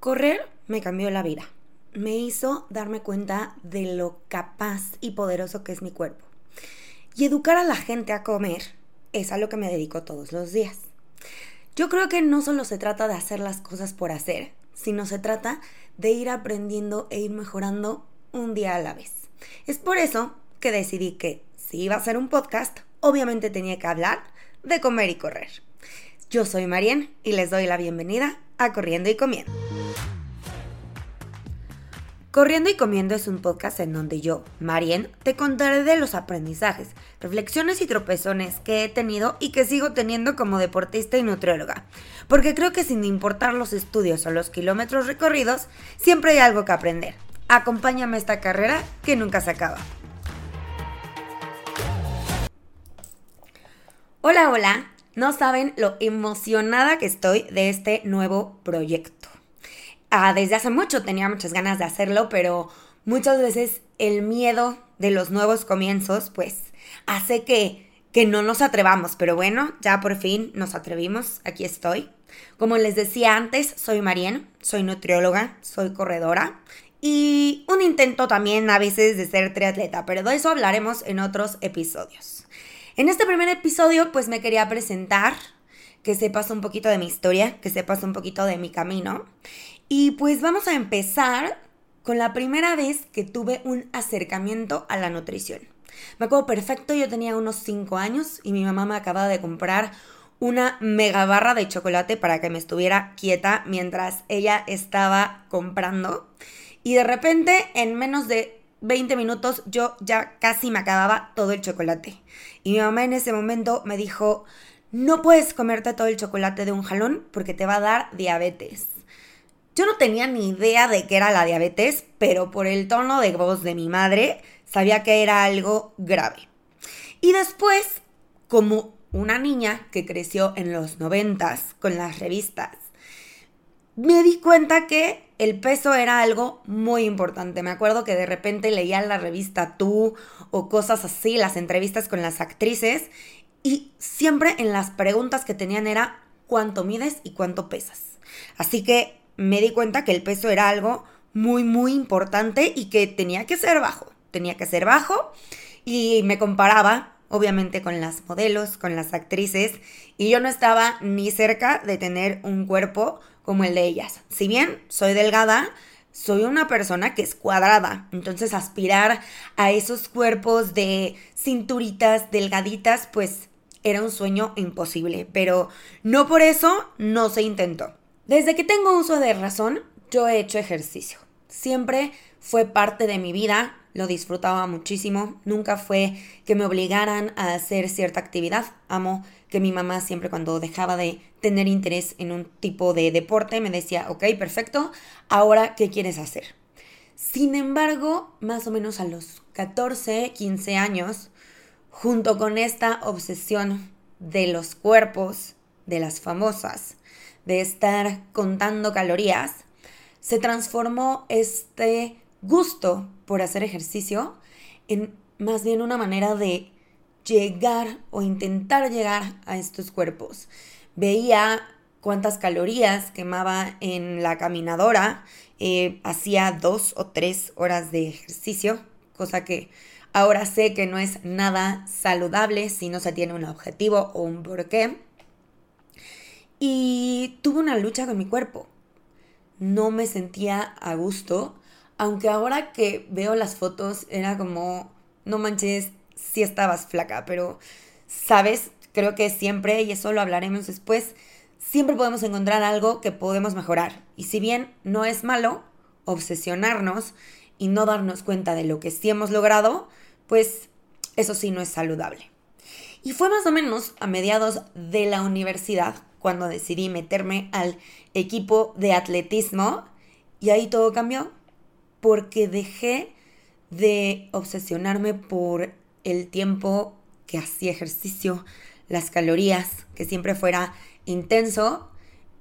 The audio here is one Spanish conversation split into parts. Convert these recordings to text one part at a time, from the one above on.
Correr me cambió la vida. Me hizo darme cuenta de lo capaz y poderoso que es mi cuerpo. Y educar a la gente a comer es a lo que me dedico todos los días. Yo creo que no solo se trata de hacer las cosas por hacer, sino se trata de ir aprendiendo e ir mejorando un día a la vez. Es por eso que decidí que si iba a hacer un podcast, obviamente tenía que hablar de comer y correr. Yo soy Marien y les doy la bienvenida a Corriendo y Comiendo. Corriendo y Comiendo es un podcast en donde yo, Marien, te contaré de los aprendizajes, reflexiones y tropezones que he tenido y que sigo teniendo como deportista y nutrióloga. Porque creo que sin importar los estudios o los kilómetros recorridos, siempre hay algo que aprender. Acompáñame a esta carrera que nunca se acaba. Hola, hola. No saben lo emocionada que estoy de este nuevo proyecto. Ah, desde hace mucho tenía muchas ganas de hacerlo, pero muchas veces el miedo de los nuevos comienzos, pues, hace que, que no nos atrevamos. Pero bueno, ya por fin nos atrevimos. Aquí estoy. Como les decía antes, soy Marien, soy nutrióloga, soy corredora y un intento también a veces de ser triatleta, pero de eso hablaremos en otros episodios. En este primer episodio, pues me quería presentar, que sepas un poquito de mi historia, que sepas un poquito de mi camino. Y pues vamos a empezar con la primera vez que tuve un acercamiento a la nutrición. Me acuerdo perfecto, yo tenía unos 5 años y mi mamá me acababa de comprar una mega barra de chocolate para que me estuviera quieta mientras ella estaba comprando. Y de repente, en menos de 20 minutos, yo ya casi me acababa todo el chocolate. Y mi mamá en ese momento me dijo, no puedes comerte todo el chocolate de un jalón porque te va a dar diabetes. Yo no tenía ni idea de qué era la diabetes, pero por el tono de voz de mi madre sabía que era algo grave. Y después, como una niña que creció en los noventas con las revistas, me di cuenta que el peso era algo muy importante. Me acuerdo que de repente leía la revista Tú o cosas así, las entrevistas con las actrices, y siempre en las preguntas que tenían era cuánto mides y cuánto pesas. Así que me di cuenta que el peso era algo muy, muy importante y que tenía que ser bajo. Tenía que ser bajo y me comparaba, obviamente, con las modelos, con las actrices, y yo no estaba ni cerca de tener un cuerpo como el de ellas. Si bien soy delgada, soy una persona que es cuadrada, entonces aspirar a esos cuerpos de cinturitas delgaditas, pues era un sueño imposible, pero no por eso no se intentó. Desde que tengo uso de razón, yo he hecho ejercicio. Siempre fue parte de mi vida, lo disfrutaba muchísimo, nunca fue que me obligaran a hacer cierta actividad. Amo que mi mamá siempre cuando dejaba de tener interés en un tipo de deporte me decía, ok, perfecto, ahora, ¿qué quieres hacer? Sin embargo, más o menos a los 14, 15 años, junto con esta obsesión de los cuerpos, de las famosas, de estar contando calorías, se transformó este gusto por hacer ejercicio en más bien una manera de llegar o intentar llegar a estos cuerpos. Veía cuántas calorías quemaba en la caminadora, eh, hacía dos o tres horas de ejercicio, cosa que ahora sé que no es nada saludable si no se tiene un objetivo o un porqué. Y tuve una lucha con mi cuerpo. No me sentía a gusto, aunque ahora que veo las fotos era como, no manches, si estabas flaca, pero, ¿sabes? Creo que siempre, y eso lo hablaremos después, siempre podemos encontrar algo que podemos mejorar. Y si bien no es malo obsesionarnos y no darnos cuenta de lo que sí hemos logrado, pues eso sí no es saludable. Y fue más o menos a mediados de la universidad cuando decidí meterme al equipo de atletismo y ahí todo cambió porque dejé de obsesionarme por el tiempo que hacía ejercicio, las calorías, que siempre fuera intenso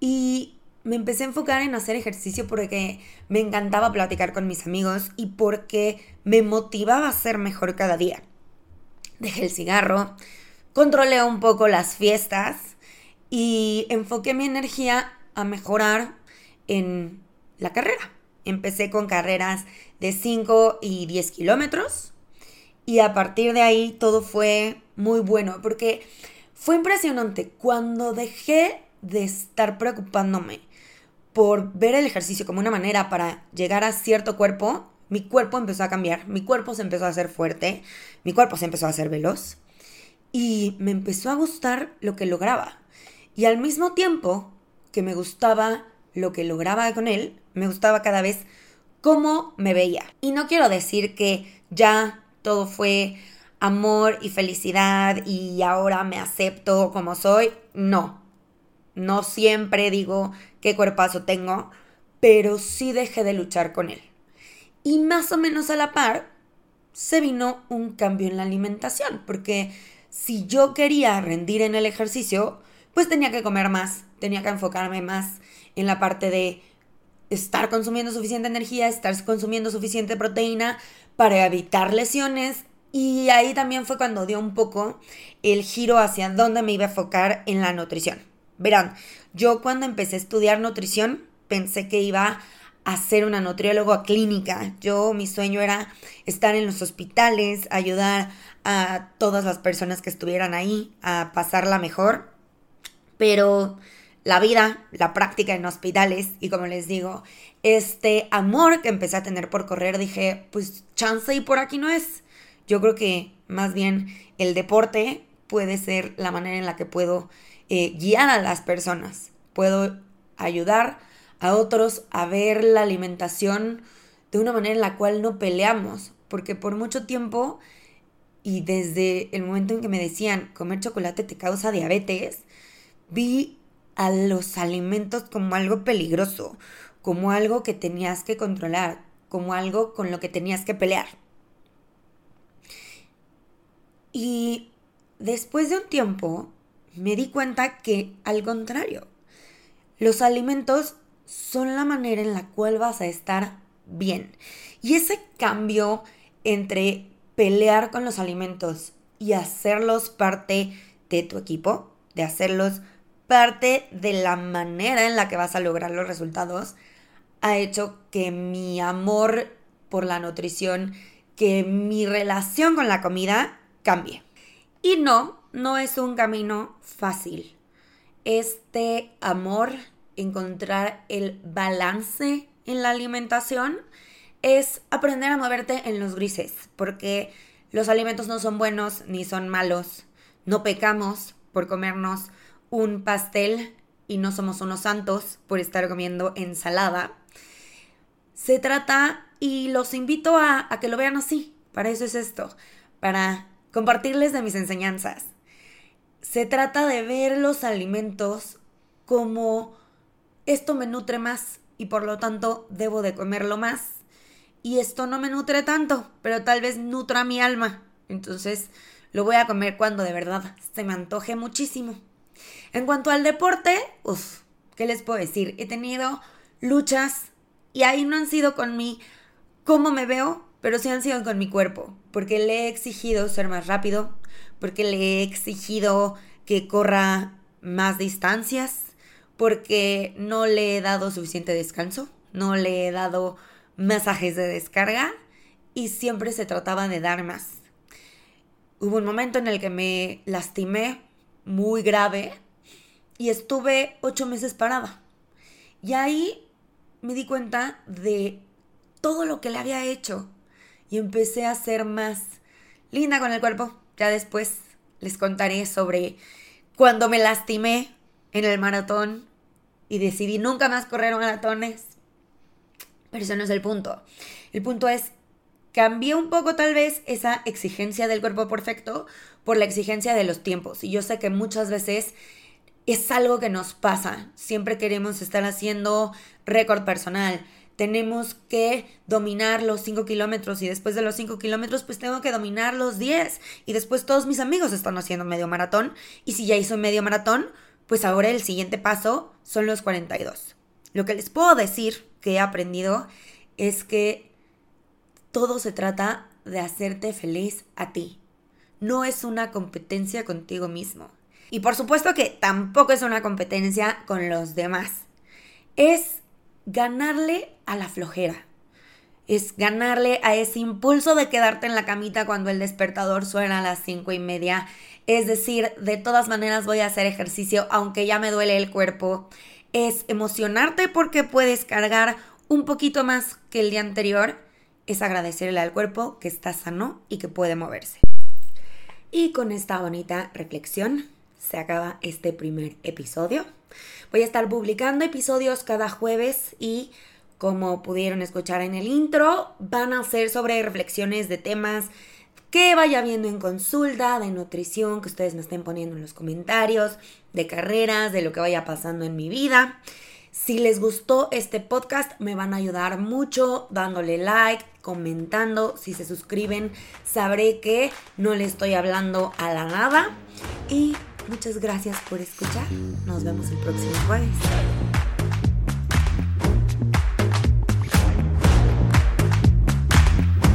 y me empecé a enfocar en hacer ejercicio porque me encantaba platicar con mis amigos y porque me motivaba a ser mejor cada día. Dejé el cigarro, controlé un poco las fiestas y enfoqué mi energía a mejorar en la carrera. Empecé con carreras de 5 y 10 kilómetros y a partir de ahí todo fue muy bueno porque fue impresionante cuando dejé de estar preocupándome por ver el ejercicio como una manera para llegar a cierto cuerpo, mi cuerpo empezó a cambiar, mi cuerpo se empezó a hacer fuerte, mi cuerpo se empezó a hacer veloz y me empezó a gustar lo que lograba. Y al mismo tiempo que me gustaba lo que lograba con él, me gustaba cada vez cómo me veía. Y no quiero decir que ya todo fue amor y felicidad y ahora me acepto como soy. No, no siempre digo qué cuerpazo tengo, pero sí dejé de luchar con él. Y más o menos a la par se vino un cambio en la alimentación, porque si yo quería rendir en el ejercicio, pues tenía que comer más, tenía que enfocarme más en la parte de estar consumiendo suficiente energía, estar consumiendo suficiente proteína para evitar lesiones. Y ahí también fue cuando dio un poco el giro hacia dónde me iba a enfocar en la nutrición. Verán, yo cuando empecé a estudiar nutrición pensé que iba a ser una nutrióloga clínica. Yo, mi sueño era estar en los hospitales, ayudar a todas las personas que estuvieran ahí a pasarla mejor. Pero la vida, la práctica en hospitales y como les digo, este amor que empecé a tener por correr, dije, pues chance y por aquí no es. Yo creo que más bien el deporte puede ser la manera en la que puedo eh, guiar a las personas, puedo ayudar a otros a ver la alimentación de una manera en la cual no peleamos, porque por mucho tiempo y desde el momento en que me decían comer chocolate te causa diabetes, vi a los alimentos como algo peligroso, como algo que tenías que controlar, como algo con lo que tenías que pelear. Y después de un tiempo me di cuenta que al contrario, los alimentos son la manera en la cual vas a estar bien. Y ese cambio entre pelear con los alimentos y hacerlos parte de tu equipo, de hacerlos parte de la manera en la que vas a lograr los resultados, ha hecho que mi amor por la nutrición, que mi relación con la comida cambie. Y no, no es un camino fácil. Este amor, encontrar el balance en la alimentación, es aprender a moverte en los grises, porque los alimentos no son buenos ni son malos. No pecamos por comernos un pastel y no somos unos santos por estar comiendo ensalada. Se trata, y los invito a, que lo vean así, para eso es esto, para compartirles de mis enseñanzas. Se trata de ver los alimentos como esto me nutre más y por lo tanto debo de comerlo más. Y esto no me nutre tanto, pero tal vez nutra mi alma. Entonces lo voy a comer cuando de verdad se me antoje muchísimo. En cuanto al deporte, uff, ¿qué les puedo decir? He tenido luchas y ahí no han sido con mi cómo me veo, pero sí han sido con mi cuerpo, porque le he exigido ser más rápido, porque le he exigido que corra más distancias, porque no le he dado suficiente descanso, no le he dado masajes de descarga y siempre se trataba de dar más. Hubo un momento en el que me lastimé muy grave y estuve ocho meses parada. Y ahí me di cuenta de todo lo que le había hecho y empecé a ser más linda con el cuerpo. Ya después les contaré sobre cuando me lastimé en el maratón y decidí nunca más correr maratones. Pero eso no es el punto. El punto es, cambié un poco tal vez esa exigencia del cuerpo perfecto por la exigencia de los tiempos. Y yo sé que muchas veces es algo que nos pasa. Siempre queremos estar haciendo récord personal tenemos que dominar los 5 kilómetros y después de los 5 kilómetros pues tengo que dominar los 10 y después todos mis amigos están haciendo medio maratón y si ya hizo medio maratón pues ahora el siguiente paso son los 42. Lo que les puedo decir que he aprendido es que todo se trata de hacerte feliz a ti. No es una competencia contigo mismo. Y por supuesto que tampoco es una competencia con los demás. Es ganarle a la flojera. Es ganarle a ese impulso de quedarte en la camita cuando el despertador suena a las cinco y media. Es decir, de todas maneras voy a hacer ejercicio aunque ya me duele el cuerpo. Es emocionarte porque puedes cargar un poquito más que el día anterior. Es agradecerle al cuerpo que está sano y que puede moverse. Y con esta bonita reflexión se acaba este primer episodio. Voy a estar publicando episodios cada jueves y como pudieron escuchar en el intro, van a ser sobre reflexiones de temas que vaya viendo en consulta, de nutrición, que ustedes me estén poniendo en los comentarios, de carreras, de lo que vaya pasando en mi vida. Si les gustó este podcast, me van a ayudar mucho dándole like, comentando. Si se suscriben, sabré que no le estoy hablando a la nada. Y muchas gracias por escuchar. Nos vemos el próximo jueves.